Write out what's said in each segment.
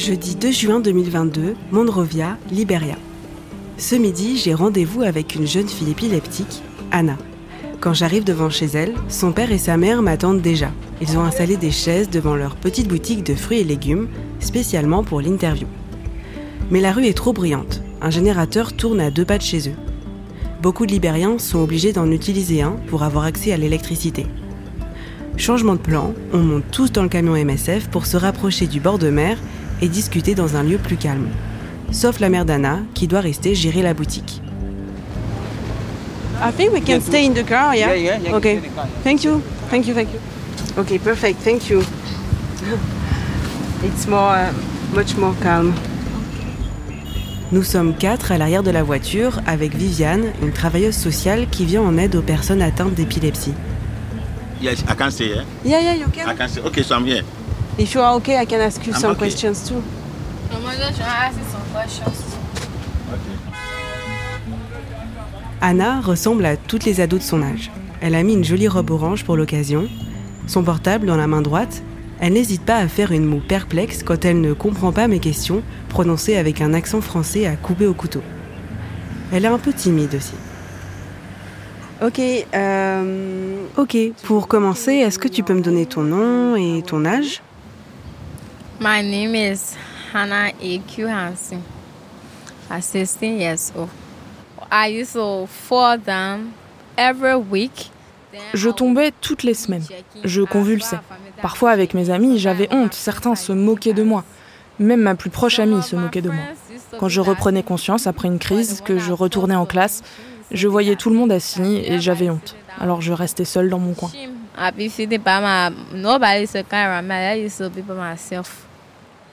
Jeudi 2 juin 2022, Monrovia, Liberia. Ce midi, j'ai rendez-vous avec une jeune fille épileptique, Anna. Quand j'arrive devant chez elle, son père et sa mère m'attendent déjà. Ils ont installé des chaises devant leur petite boutique de fruits et légumes, spécialement pour l'interview. Mais la rue est trop bruyante. Un générateur tourne à deux pas de chez eux. Beaucoup de Libériens sont obligés d'en utiliser un pour avoir accès à l'électricité. Changement de plan, on monte tous dans le camion MSF pour se rapprocher du bord de mer et discuter dans un lieu plus calme. Sauf la mère d'Anna, qui doit rester gérer la boutique. I think we can stay in the car, yeah? Yeah, yeah, yeah, Okay. stay. Thank you. Thank you, thank you. Okay, perfect. Thank you. It's more, uh, much more calm. Nous sommes quatre à l'arrière de la voiture avec Viviane, une travailleuse sociale qui vient en aide aux personnes atteintes d'épilepsie. Yes, I can say, yeah? Yeah, yeah, you I can. can say, okay, so I'm here. If you are okay, I can ask you I'm some okay. questions too. Anna ressemble à toutes les ados de son âge. Elle a mis une jolie robe orange pour l'occasion, son portable dans la main droite. Elle n'hésite pas à faire une moue perplexe quand elle ne comprend pas mes questions, prononcées avec un accent français à couper au couteau. Elle est un peu timide aussi. Ok, um, Ok, pour commencer, est-ce que tu peux me donner ton nom et ton âge? My name is Hannah A.Q. Hansen. I'm 16 years old. I used to fall down every week. Then Je tombais toutes les semaines. Je convulsais. Parfois avec mes amis, j'avais honte. Certains se moquaient de moi. Même ma plus proche amie se moquait de moi. Quand je reprenais conscience après une crise, que je retournais en classe, je voyais tout le monde assis et j'avais honte. Alors je restais seule dans mon coin.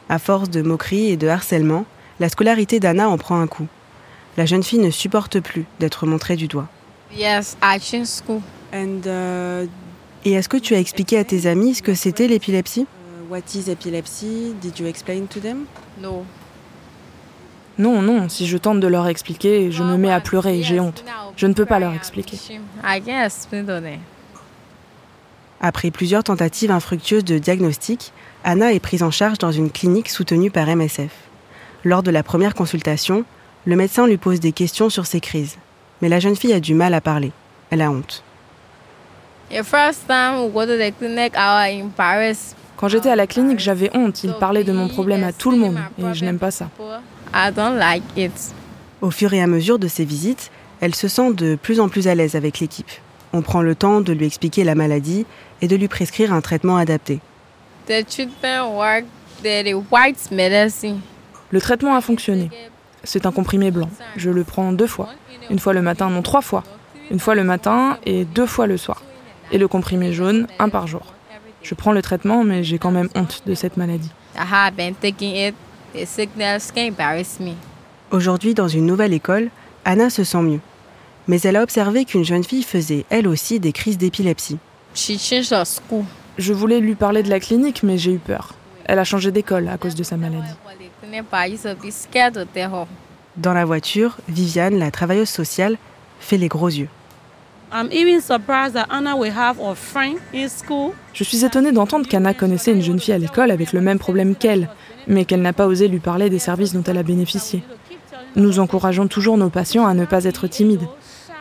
À force de moqueries et de harcèlement, la scolarité d'Anna en prend un coup. La jeune fille ne supporte plus d'être montrée du doigt. Yes, I changed school. and uh, Et est-ce que tu as expliqué à tes amis ce que c'était l'épilepsie? uh, what is epilepsy? Did you explain to them? No. Non, non, si je tente de leur expliquer, je me mets à pleurer, j'ai honte. Je ne peux pas leur expliquer. I. Après plusieurs tentatives infructueuses de diagnostic, Anna est prise en charge dans une clinique soutenue par MSF. Lors de la première consultation, le médecin lui pose des questions sur ses crises. Mais la jeune fille a du mal à parler. Elle a honte. Quand j'étais à la clinique, j'avais honte. Ils parlaient de mon problème à tout le monde et je n'aime pas ça. I don't like it. Au fur et à mesure de ses visites, elle se sent de plus en plus à l'aise avec l'équipe. On prend le temps de lui expliquer la maladie et de lui prescrire un traitement adapté. The treatment work, the, the white medicine. Le traitement a fonctionné. C'est un comprimé blanc. Je le prends deux fois. Une fois le matin, non trois fois. Une fois le matin et deux fois le soir. Et le comprimé jaune, un par jour. Je prends le traitement, mais j'ai quand même honte de cette maladie. Aujourd'hui, dans une nouvelle école, Anna se sent mieux. Mais elle a observé qu'une jeune fille faisait elle aussi des crises d'épilepsie. She changed her school. Je voulais lui parler de la clinique, mais j'ai eu peur. Elle a changé d'école à cause de sa maladie. Dans la voiture, Viviane, la travailleuse sociale, fait les gros yeux. Je suis étonnée d'entendre qu'Anna connaissait une jeune fille à l'école avec le même problème qu'elle, mais qu'elle n'a pas osé lui parler des services dont elle a bénéficié. Nous encourageons toujours nos patients à ne pas être timides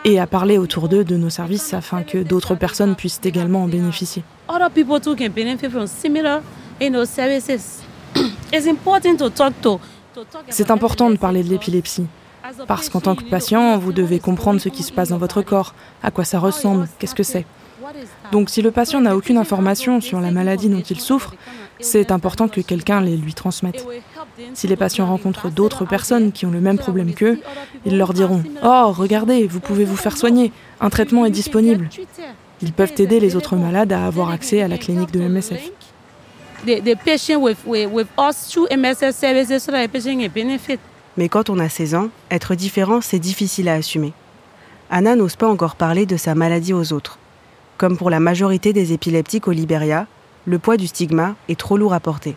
et à parler autour d'eux de nos services afin que d'autres personnes puissent également en bénéficier. C'est important de parler de l'épilepsie, parce qu'en tant que patient, vous devez comprendre ce qui se passe dans votre corps, à quoi ça ressemble, qu'est-ce que c'est. Donc si le patient n'a aucune information sur la maladie dont il souffre, c'est important que quelqu'un les lui transmette. Si les patients rencontrent d'autres personnes qui ont le même problème qu'eux, ils leur diront ⁇ Oh, regardez, vous pouvez vous faire soigner, un traitement est disponible ⁇ Ils peuvent aider les autres malades à avoir accès à la clinique de MSF. Mais quand on a 16 ans, être différent, c'est difficile à assumer. Anna n'ose pas encore parler de sa maladie aux autres. Comme pour la majorité des épileptiques au Liberia, le poids du stigma est trop lourd à porter.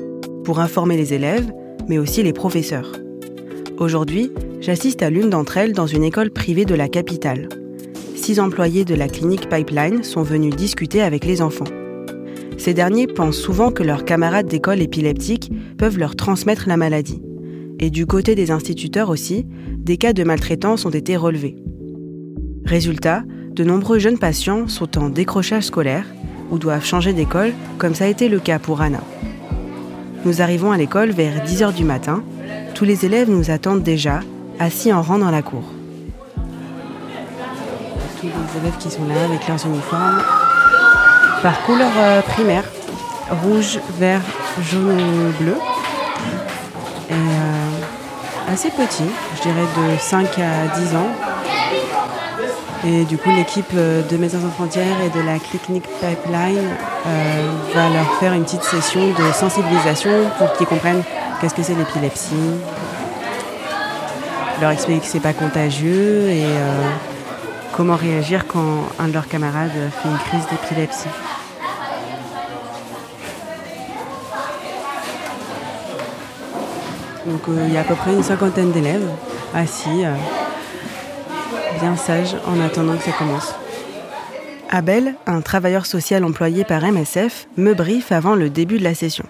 pour informer les élèves, mais aussi les professeurs. Aujourd'hui, j'assiste à l'une d'entre elles dans une école privée de la capitale. Six employés de la clinique Pipeline sont venus discuter avec les enfants. Ces derniers pensent souvent que leurs camarades d'école épileptiques peuvent leur transmettre la maladie. Et du côté des instituteurs aussi, des cas de maltraitance ont été relevés. Résultat, de nombreux jeunes patients sont en décrochage scolaire ou doivent changer d'école, comme ça a été le cas pour Anna. Nous arrivons à l'école vers 10h du matin. Tous les élèves nous attendent déjà, assis en rang dans la cour. Tous les élèves qui sont là avec leurs uniformes, par couleur euh, primaire, rouge, vert, jaune bleu. Et euh, assez petit, je dirais de 5 à 10 ans. Et du coup, l'équipe euh, de Médecins sans frontières et de la clinique Pipeline euh, va leur faire une petite session de sensibilisation pour qu'ils comprennent qu'est-ce que c'est l'épilepsie, leur expliquer que c'est pas contagieux et euh, comment réagir quand un de leurs camarades fait une crise d'épilepsie. Donc il y a à peu près une cinquantaine d'élèves assis bien sage en attendant que ça commence. Abel, un travailleur social employé par MSF, me briefe avant le début de la session.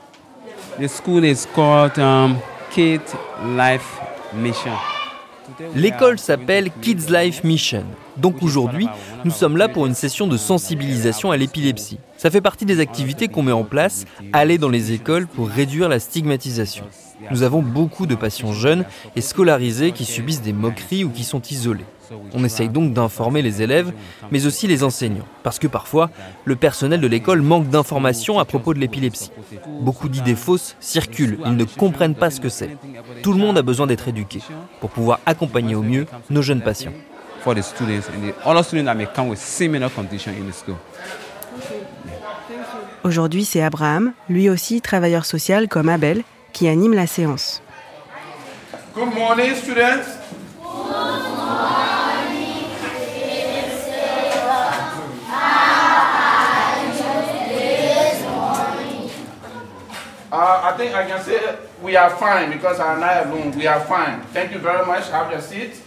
L'école s'appelle Kids Life Mission. Donc aujourd'hui, nous sommes là pour une session de sensibilisation à l'épilepsie. Ça fait partie des activités qu'on met en place, aller dans les écoles pour réduire la stigmatisation. Nous avons beaucoup de patients jeunes et scolarisés qui subissent des moqueries ou qui sont isolés. On essaye donc d'informer les élèves, mais aussi les enseignants, parce que parfois, le personnel de l'école manque d'informations à propos de l'épilepsie. Beaucoup d'idées fausses circulent, ils ne comprennent pas ce que c'est. Tout le monde a besoin d'être éduqué pour pouvoir accompagner au mieux nos jeunes patients. Aujourd'hui, c'est Abraham, lui aussi travailleur social comme Abel, qui anime la séance. Good morning, students. Uh, I think I can say we are fine because I'm not alone. We are fine. Thank you very much. Have your seat.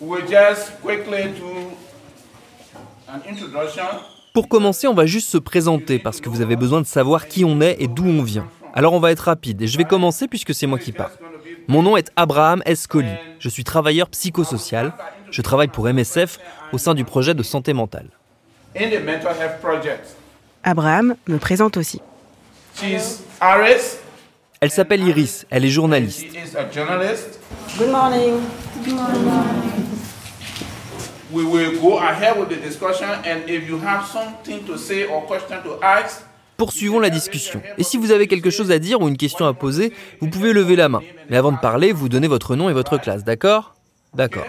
We'll just quickly do an introduction. Pour commencer, on va juste se présenter parce que vous avez besoin de savoir qui on est et d'où on vient. Alors on va être rapide et je vais commencer puisque c'est moi qui parle. Mon nom est Abraham Escoli. Je suis travailleur psychosocial. Je travaille pour MSF au sein du projet de santé mentale. Abraham me présente aussi. Elle s'appelle Iris, elle est journaliste. Good morning. We will go ahead with the discussion and if you have something to say or question to ask, Poursuivons la discussion. Et si vous avez quelque chose à dire ou une question à poser, vous pouvez lever la main. Mais avant de parler, vous donnez votre nom et votre classe, d'accord? D'accord.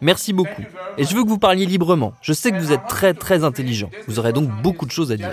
Merci beaucoup. Et je veux que vous parliez librement. Je sais que vous êtes très très intelligent. Vous aurez donc beaucoup de choses à dire.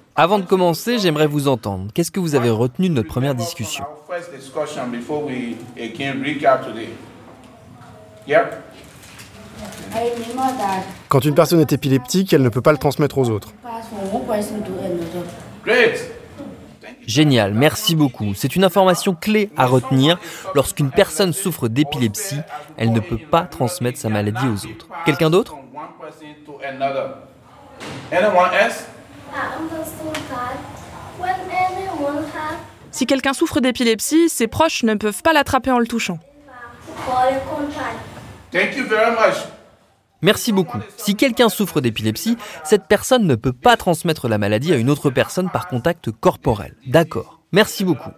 Avant de commencer, j'aimerais vous entendre. Qu'est-ce que vous avez retenu de notre première discussion? Quand une personne est épileptique, elle ne peut pas le transmettre aux autres. Génial, merci beaucoup. C'est une information clé à retenir. Lorsqu'une personne souffre d'épilepsie, elle ne peut pas transmettre sa maladie aux autres. Quelqu'un d'autre? Si quelqu'un souffre d'épilepsie, ses proches ne peuvent pas l'attraper en le touchant. Merci beaucoup. Si quelqu'un souffre d'épilepsie, cette personne ne peut pas transmettre la maladie à une autre personne par contact corporel. D'accord. Merci beaucoup.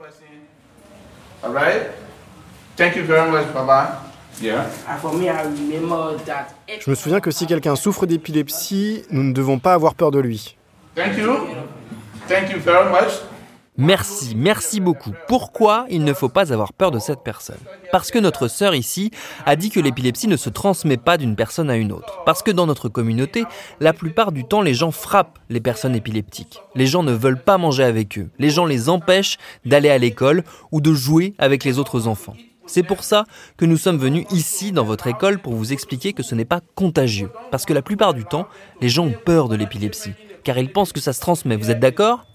Je me souviens que si quelqu'un souffre d'épilepsie, nous ne devons pas avoir peur de lui. Merci, merci beaucoup. Pourquoi il ne faut pas avoir peur de cette personne? Parce que notre sœur ici a dit que l'épilepsie ne se transmet pas d'une personne à une autre. Parce que dans notre communauté, la plupart du temps, les gens frappent les personnes épileptiques. Les gens ne veulent pas manger avec eux. Les gens les empêchent d'aller à l'école ou de jouer avec les autres enfants. C'est pour ça que nous sommes venus ici dans votre école pour vous expliquer que ce n'est pas contagieux. Parce que la plupart du temps, les gens ont peur de l'épilepsie, car ils pensent que ça se transmet. Vous êtes d'accord?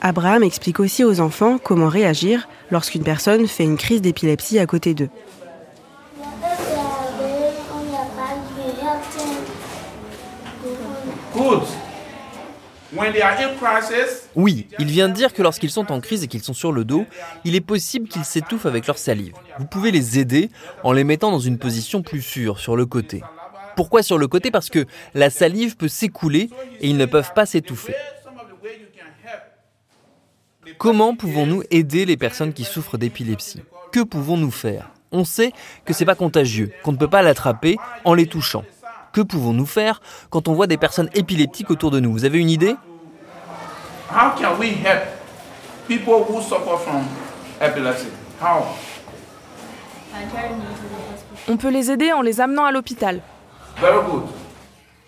Abraham explique aussi aux enfants comment réagir lorsqu'une personne fait une crise d'épilepsie à côté d'eux. Oui, il vient de dire que lorsqu'ils sont en crise et qu'ils sont sur le dos, il est possible qu'ils s'étouffent avec leur salive. Vous pouvez les aider en les mettant dans une position plus sûre, sur le côté. Pourquoi sur le côté? Parce que la salive peut s'écouler et ils ne peuvent pas s'étouffer. Comment pouvons-nous aider les personnes qui souffrent d'épilepsie? Que pouvons-nous faire? On sait que c'est pas contagieux, qu'on ne peut pas l'attraper en les touchant. Que pouvons-nous faire quand on voit des personnes épileptiques autour de nous? Vous avez une idée? On peut les aider en les amenant à l'hôpital.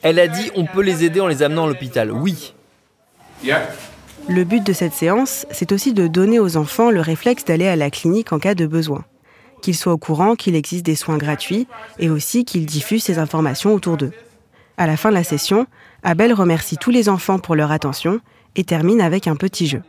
Elle a dit on peut les aider en les amenant à l'hôpital. Oui. Le but de cette séance, c'est aussi de donner aux enfants le réflexe d'aller à la clinique en cas de besoin qu'ils soient au courant qu'il existe des soins gratuits et aussi qu'ils diffusent ces informations autour d'eux. À la fin de la session, Abel remercie tous les enfants pour leur attention et termine avec un petit jeu.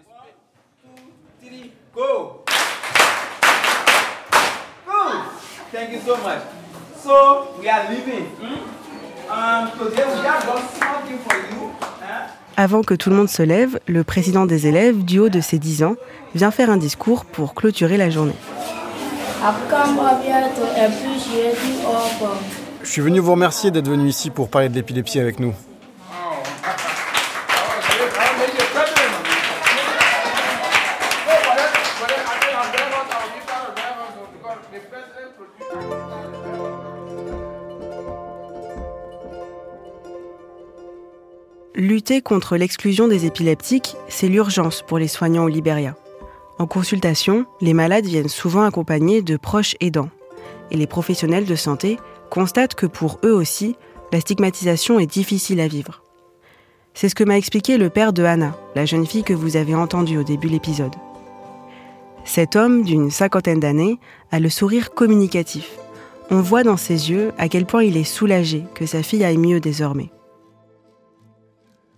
Avant que tout le monde se lève, le président des élèves, du haut de ses 10 ans, vient faire un discours pour clôturer la journée. Je suis venu vous remercier d'être venu ici pour parler de l'épilepsie avec nous. Lutter contre l'exclusion des épileptiques, c'est l'urgence pour les soignants au Libéria. En consultation, les malades viennent souvent accompagnés de proches aidants. Et les professionnels de santé constatent que pour eux aussi, la stigmatisation est difficile à vivre. C'est ce que m'a expliqué le père de Hannah, la jeune fille que vous avez entendue au début de l'épisode. Cet homme, d'une cinquantaine d'années, a le sourire communicatif. On voit dans ses yeux à quel point il est soulagé que sa fille aille mieux désormais.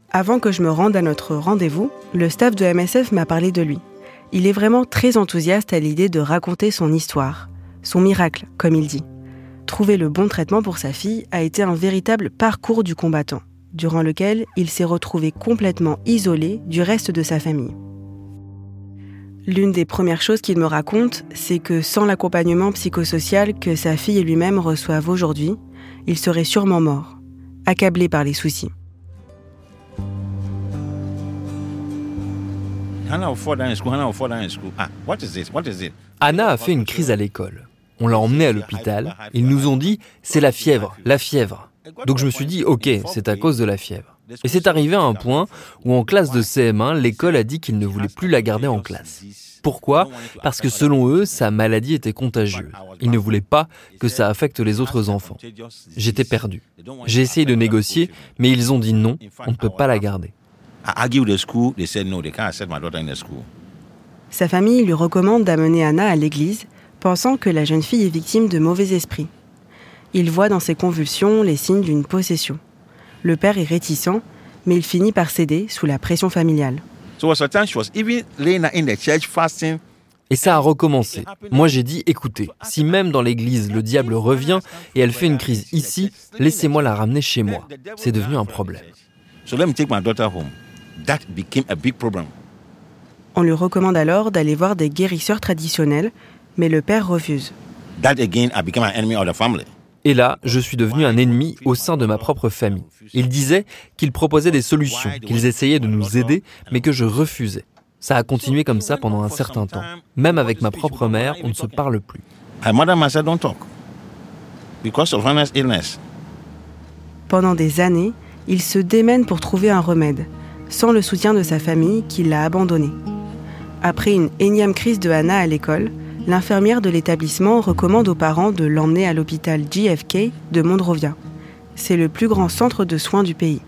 Avant que je me rende à notre rendez-vous, le staff de MSF m'a parlé de lui. Il est vraiment très enthousiaste à l'idée de raconter son histoire, son miracle, comme il dit. Trouver le bon traitement pour sa fille a été un véritable parcours du combattant, durant lequel il s'est retrouvé complètement isolé du reste de sa famille. L'une des premières choses qu'il me raconte, c'est que sans l'accompagnement psychosocial que sa fille et lui-même reçoivent aujourd'hui, il serait sûrement mort, accablé par les soucis. Anna a fait une crise à l'école. On l'a emmenée à l'hôpital. Ils nous ont dit c'est la fièvre, la fièvre. Donc je me suis dit ok, c'est à cause de la fièvre. Et c'est arrivé à un point où en classe de CM1, l'école a dit qu'ils ne voulaient plus la garder en classe. Pourquoi? Parce que selon eux, sa maladie était contagieuse. Ils ne voulaient pas que ça affecte les autres enfants. J'étais perdu. J'ai essayé de négocier, mais ils ont dit non, on ne peut pas la garder. Sa famille lui recommande d'amener Anna à l'église, pensant que la jeune fille est victime de mauvais esprits. Il voit dans ses convulsions les signes d'une possession. Le père est réticent, mais il finit par céder sous la pression familiale. Et ça a recommencé. Moi j'ai dit, écoutez, si même dans l'église le diable revient et elle fait une crise ici, laissez-moi la ramener chez moi. C'est devenu un problème. On lui recommande alors d'aller voir des guérisseurs traditionnels, mais le père refuse. Et là, je suis devenu un ennemi au sein de ma propre famille. Ils disaient qu'ils proposaient des solutions, qu'ils essayaient de nous aider, mais que je refusais. Ça a continué comme ça pendant un certain temps. Même avec ma propre mère, on ne se parle plus. Pendant des années, il se démène pour trouver un remède, sans le soutien de sa famille qui l'a abandonné. Après une énième crise de Hannah à l'école, l'infirmière de l'établissement recommande aux parents de l'emmener à l'hôpital JFK de Monrovia. C'est le plus grand centre de soins du pays.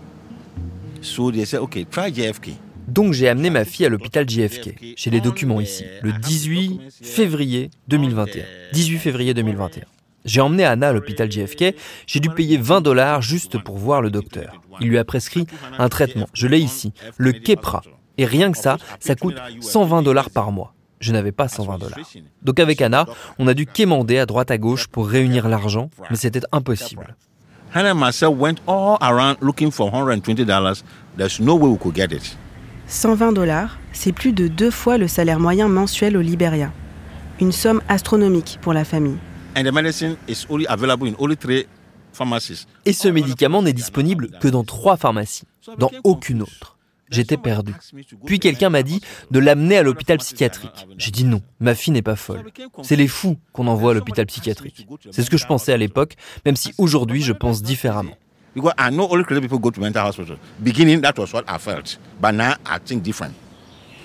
Donc j'ai amené ma fille à l'hôpital JFK. J'ai les documents ici, le 18 février 2021. 18 février 2021. J'ai emmené Anna à l'hôpital JFK, j'ai dû payer 20 dollars juste pour voir le docteur. Il lui a prescrit un traitement, je l'ai ici, le Kepra. Et rien que ça, ça coûte 120 dollars par mois je n'avais pas 120 dollars. Donc avec Anna, on a dû quémander à droite à gauche pour réunir l'argent, mais c'était impossible. Hannah myself went all around looking for 120 dollars. There's no way we could get it. 120 dollars, c'est plus de deux fois le salaire moyen mensuel au Liberia. Une somme astronomique pour la famille. And the medicine is only available in only three pharmacies. Et ce médicament n'est disponible que dans trois pharmacies, dans aucune autre. J'étais perdu. Puis quelqu'un m'a dit de l'amener à l'hôpital psychiatrique. J'ai dit non, ma fille n'est pas folle. C'est les fous qu'on envoie à l'hôpital psychiatrique. C'est ce que je pensais à l'époque, même si aujourd'hui je pense différemment.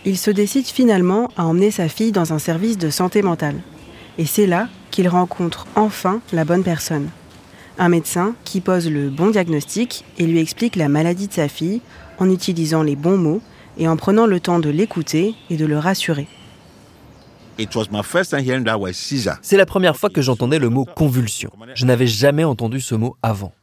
Il se décide finalement à emmener sa fille dans un service de santé mentale. Et c'est là qu'il rencontre enfin la bonne personne. Un médecin qui pose le bon diagnostic et lui explique la maladie de sa fille en utilisant les bons mots et en prenant le temps de l'écouter et de le rassurer. C'est la première fois que j'entendais le mot convulsion. Je n'avais jamais entendu ce mot avant.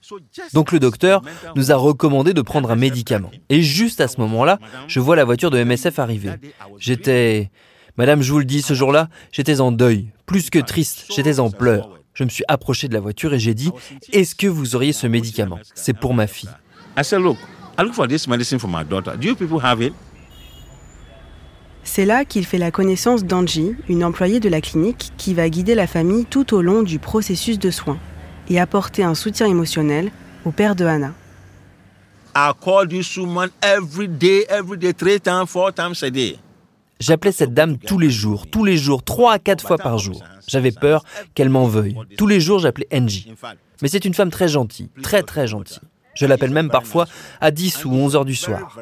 Donc le docteur nous a recommandé de prendre un médicament. Et juste à ce moment-là, je vois la voiture de MSF arriver. J'étais... Madame, je vous le dis, ce jour-là, j'étais en deuil, plus que triste, j'étais en pleurs. Je me suis approché de la voiture et j'ai dit, est-ce que vous auriez ce médicament? C'est pour ma fille. C'est là qu'il fait la connaissance d'Angie, une employée de la clinique qui va guider la famille tout au long du processus de soins et apporter un soutien émotionnel au père de Hannah. J'appelais cette dame tous les jours, tous les jours, trois à quatre fois par jour. J'avais peur qu'elle m'en veuille. Tous les jours, j'appelais Angie. Mais c'est une femme très gentille, très très gentille. Je l'appelle même parfois à 10 ou 11 heures du soir.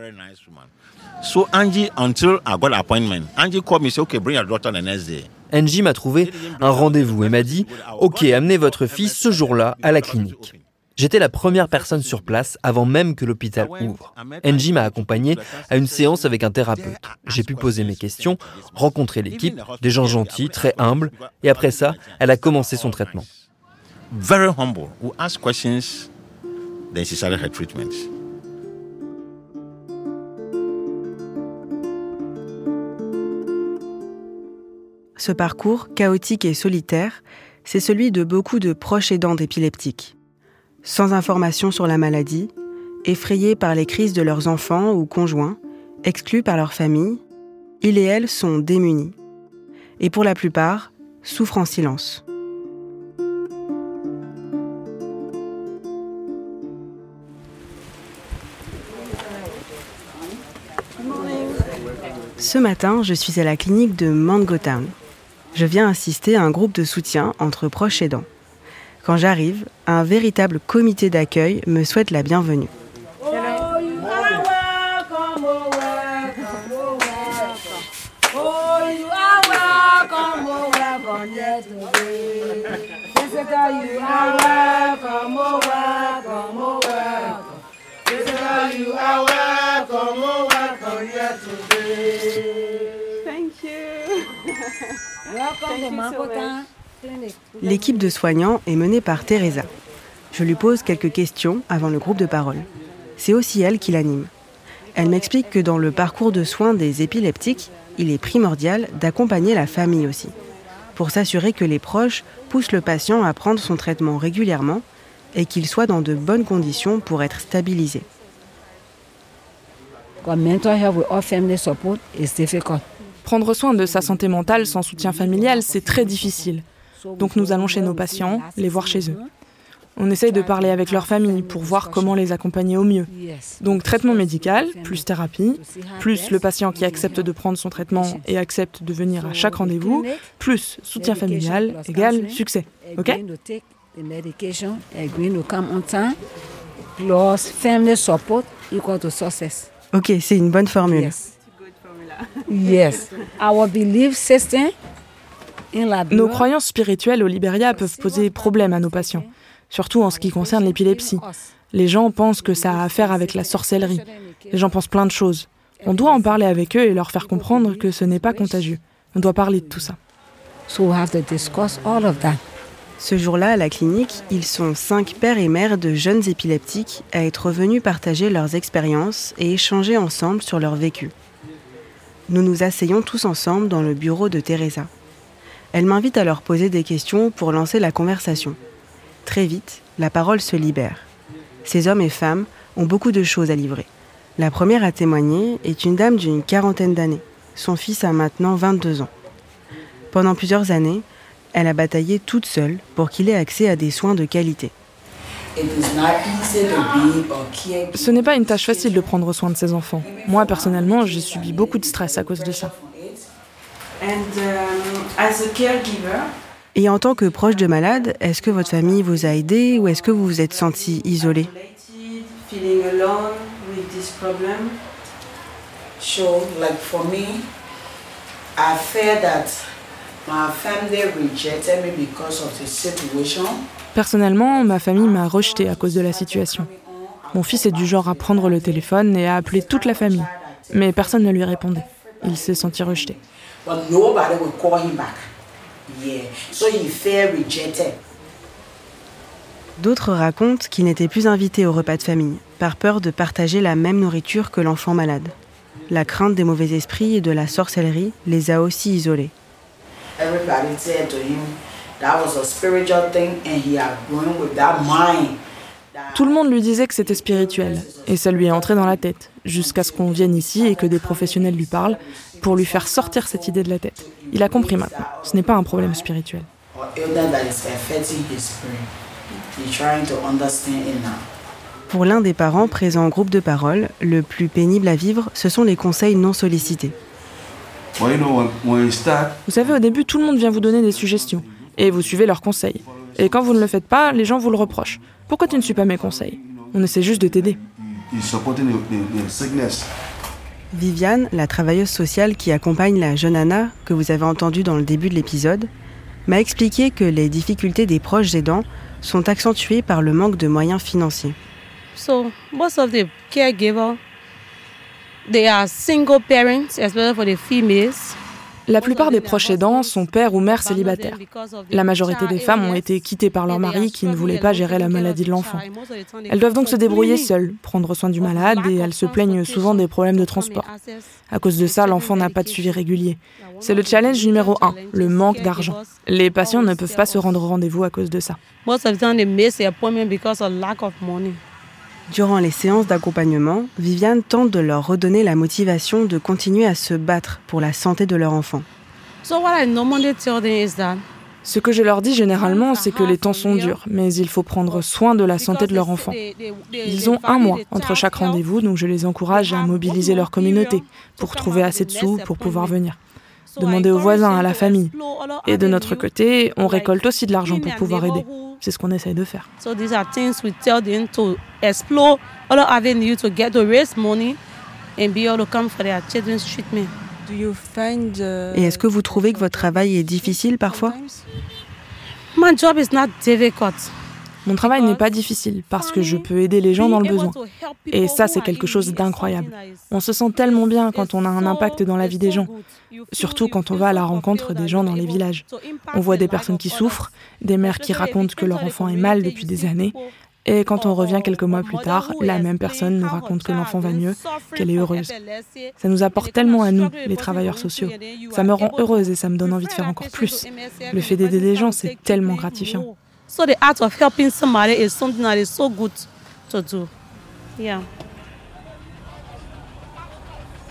Angie m'a trouvé un rendez-vous et m'a dit Ok, amenez votre fille ce jour-là à la clinique. J'étais la première personne sur place avant même que l'hôpital ouvre. Angie m'a accompagné à une séance avec un thérapeute. J'ai pu poser mes questions, rencontrer l'équipe, des gens gentils, très humbles, et après ça, elle a commencé son traitement. Very humble, who ask questions Then she started her treatment. Ce parcours chaotique et solitaire, c'est celui de beaucoup de proches aidants d'épileptiques. Sans information sur la maladie, effrayés par les crises de leurs enfants ou conjoints, exclus par leur famille, ils et elles sont démunis. Et pour la plupart, souffrent en silence. Ce matin, je suis à la clinique de Mangotown. Je viens assister à un groupe de soutien entre proches aidants. Quand j'arrive, un véritable comité d'accueil me souhaite la bienvenue. L'équipe de soignants est menée par Teresa. Je lui pose quelques questions avant le groupe de parole. C'est aussi elle qui l'anime. Elle m'explique que dans le parcours de soins des épileptiques, il est primordial d'accompagner la famille aussi, pour s'assurer que les proches poussent le patient à prendre son traitement régulièrement et qu'il soit dans de bonnes conditions pour être stabilisé. Prendre soin de sa santé mentale sans soutien familial, c'est très difficile. Donc nous allons chez nos patients, les voir chez eux. On essaye de parler avec leur famille pour voir comment les accompagner au mieux. Donc traitement médical, plus thérapie, plus le patient qui accepte de prendre son traitement et accepte de venir à chaque rendez-vous, plus soutien familial égale succès. OK Ok, c'est une bonne formule. Yes. Our belief system nos croyances spirituelles au Liberia peuvent poser problème à nos patients, surtout en ce qui concerne l'épilepsie. Les gens pensent que ça a à faire avec la sorcellerie. Les gens pensent plein de choses. On doit en parler avec eux et leur faire comprendre que ce n'est pas contagieux. On doit parler de tout ça. Ce jour-là, à la clinique, ils sont cinq pères et mères de jeunes épileptiques à être venus partager leurs expériences et échanger ensemble sur leur vécu. Nous nous asseyons tous ensemble dans le bureau de Teresa. Elle m'invite à leur poser des questions pour lancer la conversation. Très vite, la parole se libère. Ces hommes et femmes ont beaucoup de choses à livrer. La première à témoigner est une dame d'une quarantaine d'années. Son fils a maintenant 22 ans. Pendant plusieurs années, elle a bataillé toute seule pour qu'il ait accès à des soins de qualité. Ce n'est pas une tâche facile de prendre soin de ses enfants. Moi, personnellement, j'ai subi beaucoup de stress à cause de ça. Um, Et en tant que proche de malade, est-ce que votre famille vous a aidé ou est-ce que vous vous êtes senti isolé Personnellement, ma famille m'a rejeté à cause de la situation. Mon fils est du genre à prendre le téléphone et à appeler toute la famille, mais personne ne lui répondait. Il s'est senti rejeté. D'autres racontent qu'ils n'étaient plus invités au repas de famille, par peur de partager la même nourriture que l'enfant malade. La crainte des mauvais esprits et de la sorcellerie les a aussi isolés. Tout le monde lui disait que c'était spirituel, et ça lui est entré dans la tête, jusqu'à ce qu'on vienne ici et que des professionnels lui parlent pour lui faire sortir cette idée de la tête. Il a compris maintenant, ce n'est pas un problème spirituel. Pour l'un des parents présents en groupe de parole, le plus pénible à vivre, ce sont les conseils non sollicités. Vous savez, au début, tout le monde vient vous donner des suggestions, et vous suivez leurs conseils. Et quand vous ne le faites pas, les gens vous le reprochent. Pourquoi tu ne suis pas mes conseils On essaie juste de t'aider. Viviane, la travailleuse sociale qui accompagne la jeune Anna, que vous avez entendue dans le début de l'épisode, m'a expliqué que les difficultés des proches aidants sont accentuées par le manque de moyens financiers. So, most of the caregivers, they are single parents, especially for the females. La plupart des proches aidants sont père ou mère célibataires. La majorité des femmes ont été quittées par leur mari qui ne voulait pas gérer la maladie de l'enfant. Elles doivent donc se débrouiller seules, prendre soin du malade et elles se plaignent souvent des problèmes de transport. À cause de ça, l'enfant n'a pas de suivi régulier. C'est le challenge numéro un, le manque d'argent. Les patients ne peuvent pas se rendre au rendez-vous à cause de ça. Durant les séances d'accompagnement, Viviane tente de leur redonner la motivation de continuer à se battre pour la santé de leur enfant. Ce que je leur dis généralement, c'est que les temps sont durs, mais il faut prendre soin de la santé de leur enfant. Ils ont un mois entre chaque rendez-vous, donc je les encourage à mobiliser leur communauté pour trouver assez de sous pour pouvoir venir. Demander aux voisins, à la famille. Et de notre côté, on récolte aussi de l'argent pour pouvoir aider. C'est ce qu'on essaye de faire. Et est-ce que vous trouvez que votre travail est difficile parfois? Mon travail n'est pas difficile parce que je peux aider les gens dans le besoin. Et ça, c'est quelque chose d'incroyable. On se sent tellement bien quand on a un impact dans la vie des gens, surtout quand on va à la rencontre des gens dans les villages. On voit des personnes qui souffrent, des mères qui racontent que leur enfant est mal depuis des années, et quand on revient quelques mois plus tard, la même personne nous raconte que l'enfant va mieux, qu'elle est heureuse. Ça nous apporte tellement à nous, les travailleurs sociaux. Ça me rend heureuse et ça me donne envie de faire encore plus. Le fait d'aider les gens, c'est tellement gratifiant.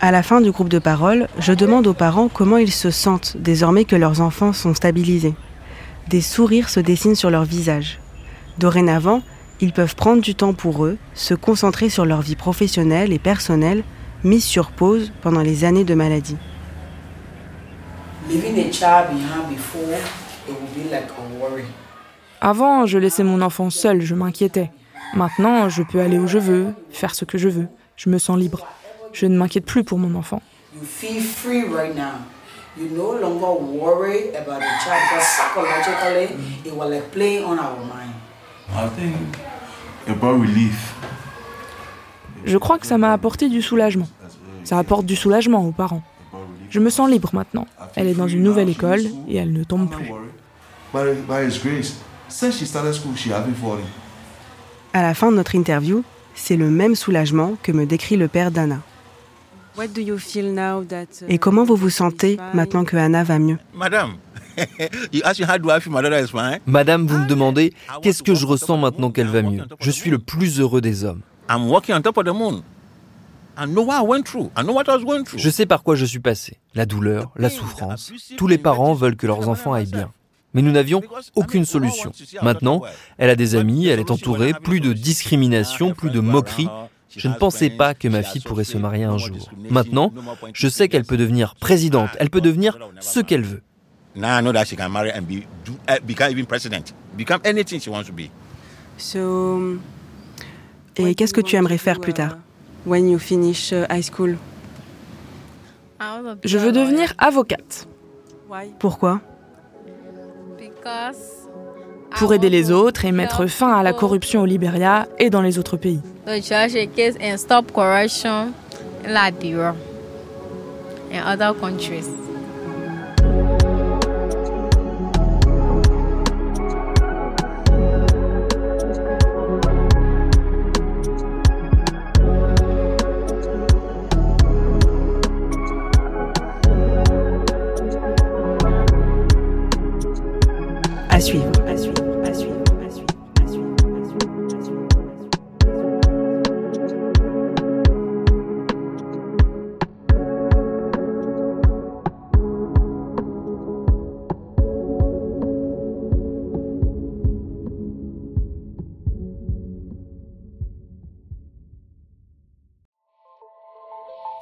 À la fin du groupe de parole, je demande aux parents comment ils se sentent désormais que leurs enfants sont stabilisés. Des sourires se dessinent sur leur visage. Dorénavant, ils peuvent prendre du temps pour eux, se concentrer sur leur vie professionnelle et personnelle, mise sur pause pendant les années de maladie. Avant, je laissais mon enfant seul, je m'inquiétais. Maintenant, je peux aller où je veux, faire ce que je veux. Je me sens libre. Je ne m'inquiète plus pour mon enfant. Je crois que ça m'a apporté du soulagement. Ça apporte du soulagement aux parents. Je me sens libre maintenant. Elle est dans une nouvelle école et elle ne tombe plus. À la fin de notre interview, c'est le même soulagement que me décrit le père d'Anna. Et comment vous vous sentez maintenant que Anna va mieux? Madame, Madame, vous me demandez qu'est-ce que je ressens maintenant qu'elle va mieux? Je suis le plus heureux des hommes. Je sais par quoi je suis passé. La douleur, la souffrance. Tous les parents veulent que leurs enfants aillent bien. Mais nous n'avions aucune solution. Maintenant, elle a des amis, elle est entourée, plus de discrimination, plus de moquerie. Je ne pensais pas que ma fille pourrait se marier un jour. Maintenant, je sais qu'elle peut devenir présidente, elle peut devenir ce qu'elle veut. Now I know that she can marry and be do, uh, become even president, become anything she wants to be. So, et qu'est-ce que tu aimerais faire plus tard, when you finish uh, high school? Je veux devenir avocate. Pourquoi? Pour aider les autres et mettre fin à la corruption au Liberia et dans les autres pays.